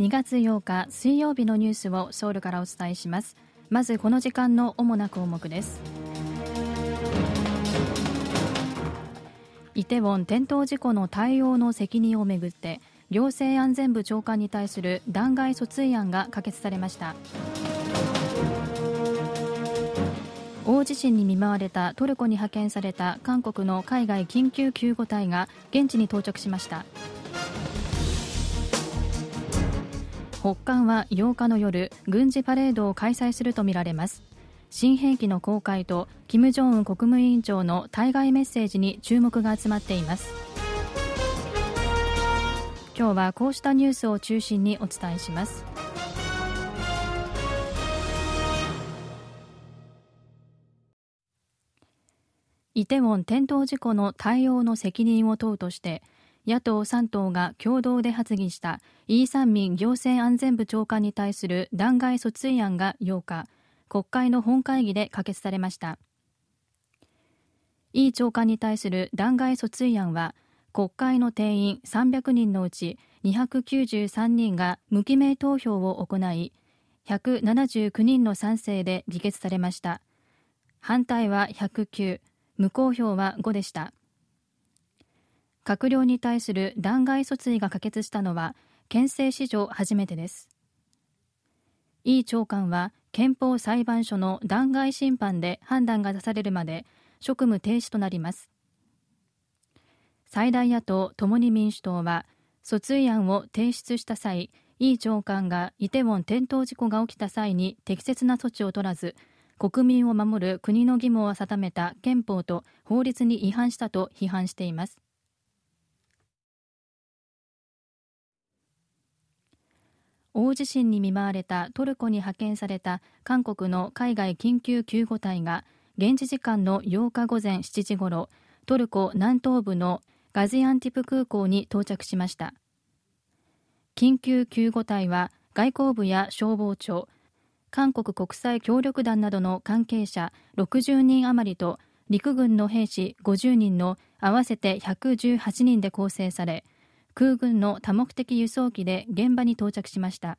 2月8日水曜日のニュースをソウルからお伝えします。まずこの時間の主な項目です。イテウォン転倒事故の対応の責任をめぐって行政安全部長官に対する弾劾訴追案が可決されました。大地震に見舞われたトルコに派遣された韓国の海外緊急救護隊が現地に到着しました。北韓は8日の夜軍事パレードを開催するとみられます。新兵器の公開と金正恩国務委員長の対外メッセージに注目が集まっています。今日はこうしたニュースを中心にお伝えします。イテウォン転倒事故の対応の責任を問うとして野党3党が共同で発議したイー・サンミン行政安全部長官に対する弾劾訴追案が8日国会の本会議で可決されました。イ長官に対する弾劾訴追案は国会の定員300人のうち293人が無記名投票を行い179人の賛成で議決されました。反対は109無効票は5でした。閣僚に対する弾劾訴追が可決したのは憲政史上初めてです。イ長官は憲法裁判所の弾劾審判で判断が出されるまで職務停止となります。最大野党共に民主党は訴追案を提出した際イ長官がイテウォン転倒事故が起きた際に適切な措置を取らず国民を守る国の義務を定めた憲法と法律に違反したと批判しています。大地震に見舞われたトルコに派遣された韓国の海外緊急救護隊が現地時間の8日午前7時ごろトルコ南東部のガジアンティプ空港に到着しました。緊急救護隊は外交部や消防庁韓国国際協力団などの関係者60人余りと陸軍の兵士50人の合わせて118人で構成され空軍の多目的輸送機で現場に到着しました。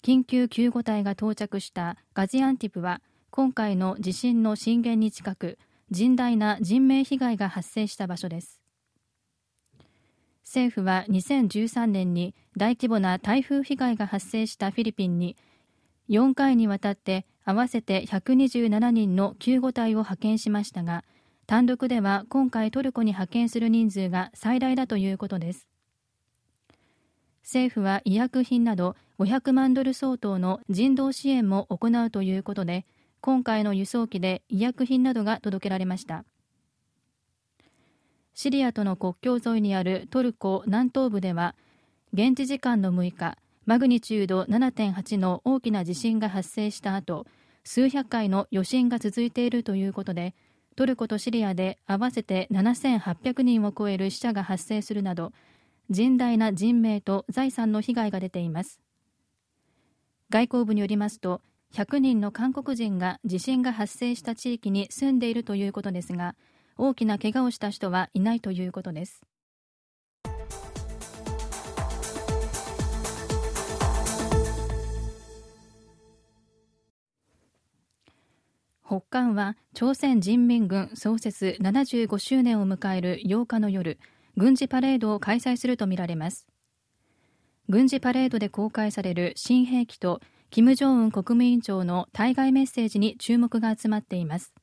緊急救護隊が到着したガジアンティプは今回の地震の震源に近く甚大な人命被害が発生した場所です。政府は2013年に大規模な台風被害が発生したフィリピンに4回にわたって合わせて127人の救護隊を派遣しましたが単独では今回トルコに派遣する人数が最大だということです。政府は医薬品など500万ドル相当の人道支援も行うということで今回の輸送機で医薬品などが届けられました。シリアとの国境沿いにあるトルコ南東部では現地時間の6日マグニチュード7.8の大きな地震が発生した後数百回の余震が続いているということでトルコとシリアで合わせて7800人を超える死者が発生するなど甚大な人命と財産の被害が出ています。外交部によりますと100人の韓国人が地震が発生した地域に住んでいるということですが大きな怪我をした人はいないということです。北韓は朝鮮人民軍創設75周年を迎える8日の夜軍事パレードを開催するとみられます。軍事パレードで公開される新兵器と金正恩国務委員長の対外メッセージに注目が集まっています。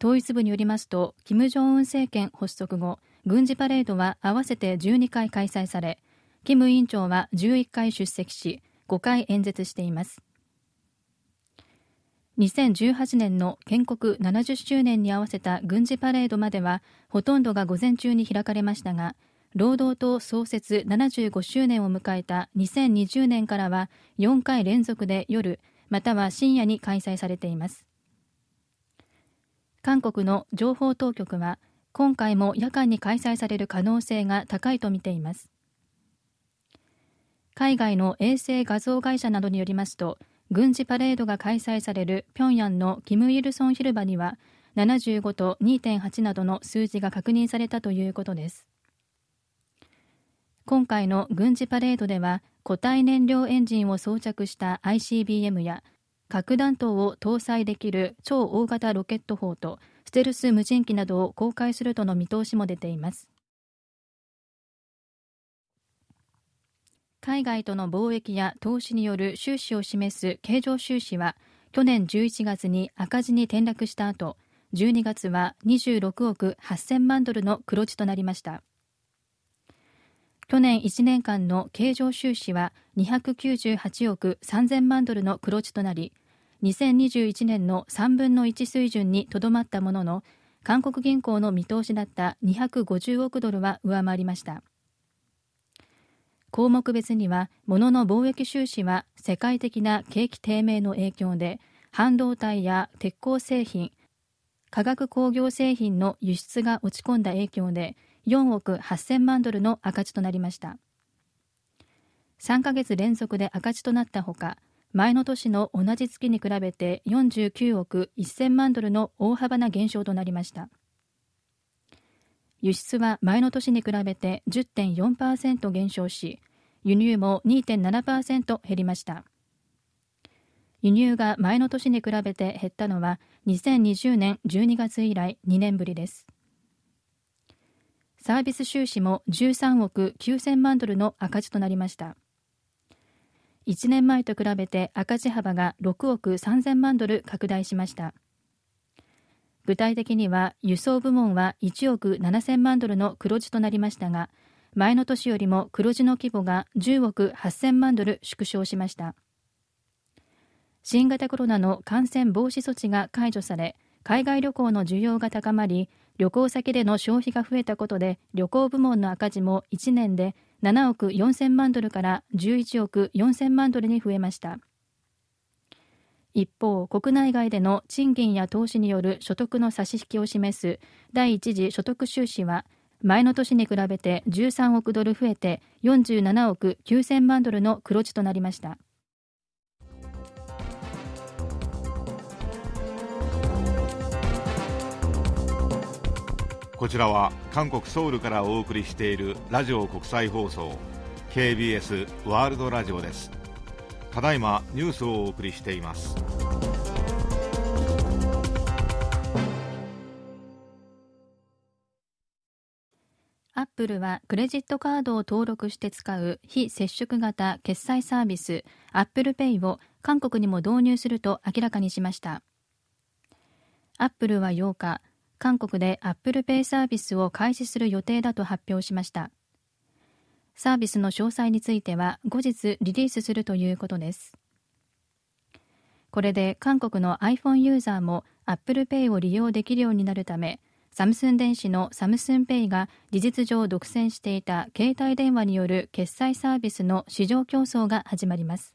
統一部によりますと金正恩政権発足後軍事パレードは合わせて12回開催され金委員長は11回出席し5回演説しています。2018年の建国70周年に合わせた軍事パレードまではほとんどが午前中に開かれましたが労働党創設75周年を迎えた2020年からは4回連続で夜または深夜に開催されています。韓国の情報当局は今回も夜間に開催される可能性が高いとみています。海外の衛星画像会社などによりますと軍事パレードが開催される平壌のキム・イルソン広場には75と2.8などの数字が確認されたということです。今回の軍事パレードでは固体燃料エンジンを装着した ICBM や核弾頭を搭載できる超大型ロケット砲とステルス無人機などを公開するとの見通しも出ています。海外との貿易や投資による収支を示す経常収支は去年11月に赤字に転落した後12月は26億8000万ドルの黒字となりました。去年1年間の経常収支は298億3000万ドルの黒字となり2021年の3分の1水準にとどまったものの韓国銀行の見通しだった250億ドルは上回りました。項目別には物の貿易収支は世界的な景気低迷の影響で半導体や鉄鋼製品化学工業製品の輸出が落ち込んだ影響で4億8000万ドルの赤字となりました。3ヶ月連続で赤字となったほか前の年の同じ月に比べて49億1000万ドルの大幅な減少となりました。輸出は前の年に比べて10.4%減少し輸入も2.7%減りました。輸入が前の年に比べて減ったのは2020年12月以来2年ぶりです。サービス収支も13億9000万ドルの赤字となりました。1年前と比べて赤字幅が6億3000万ドル拡大しました。具体的には輸送部門は1億7000万ドルの黒字となりましたが前の年よりも黒字の規模が10億8000万ドル縮小しました。新型コロナの感染防止措置が解除され海外旅行の需要が高まり旅行先での消費が増えたことで旅行部門の赤字も1年で7億4000万ドルから11億4000万ドルに増えました。一方国内外での賃金や投資による所得の差し引きを示す第一次所得収支は前の年に比べて13億ドル増えて47億9000万ドルの黒字となりました。こちらは韓国ソウルからお送りしているラジオ国際放送 KBS ワールドラジオです。ただいまニュースをお送りしています。アップルはクレジットカードを登録して使う非接触型決済サービスアップルペイを韓国にも導入すると明らかにしました。アップルは8日韓国でアップルペイサービスを開始する予定だと発表しました。サービスの詳細については後日リリースするということです。これで韓国の iPhone ユーザーも Apple Pay を利用できるようになるためサムスン電子のサムスンペイが事実上独占していた携帯電話による決済サービスの市場競争が始まります。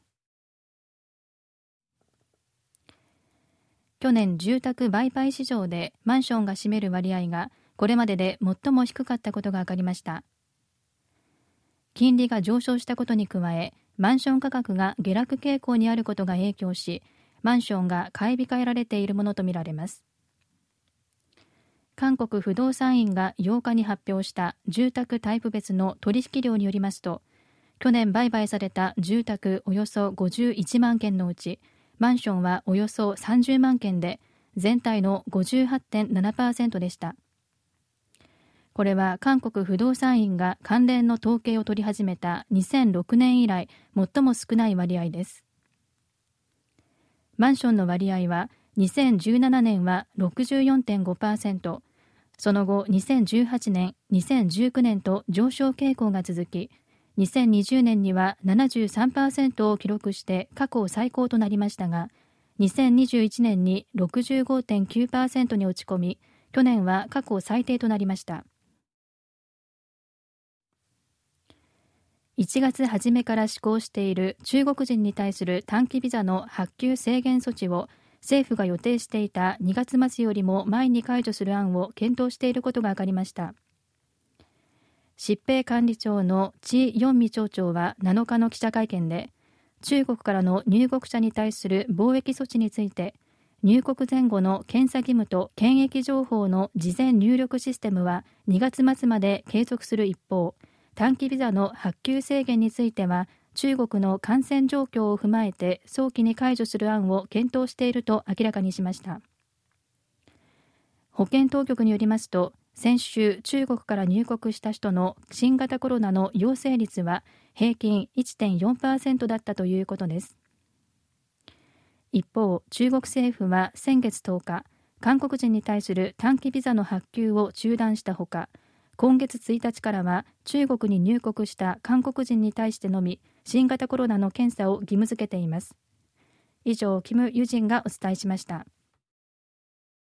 去年住宅売買市場でマンションが占める割合がこれまでで最も低かったことが分かりました。金利が上昇したことに加えマンション価格が下落傾向にあることが影響しマンションが買い控えられているものとみられます。韓国不動産院が8日に発表した住宅タイプ別の取引量によりますと去年売買された住宅およそ51万件のうちマンションはおよそ30万件で全体の58.7%でした。これは韓国不動産院が関連の統計を取り始めた2006年以来最も少ない割合です。マンションの割合は2017年は64.5%その後2018年2019年と上昇傾向が続き2020年には73%を記録して過去最高となりましたが2021年に65.9%に落ち込み去年は過去最低となりました。1月初めから施行している中国人に対する短期ビザの発給制限措置を政府が予定していた2月末よりも前に解除する案を検討していることが分かりました。疾病管理庁のチ・ヨンミ町長は7日の記者会見で中国からの入国者に対する貿易措置について入国前後の検査義務と検疫情報の事前入力システムは2月末まで継続する一方短期ビザの発給制限については中国の感染状況を踏まえて早期に解除する案を検討していると明らかにしました。保健当局によりますと先週中国から入国した人の新型コロナの陽性率は平均1.4%だったということです。一方中国政府は先月10日韓国人に対する短期ビザの発給を中断したほか今月1日からは中国に入国した韓国人に対してのみ新型コロナの検査を義務付けています。以上キム・ユジンがお伝えしました。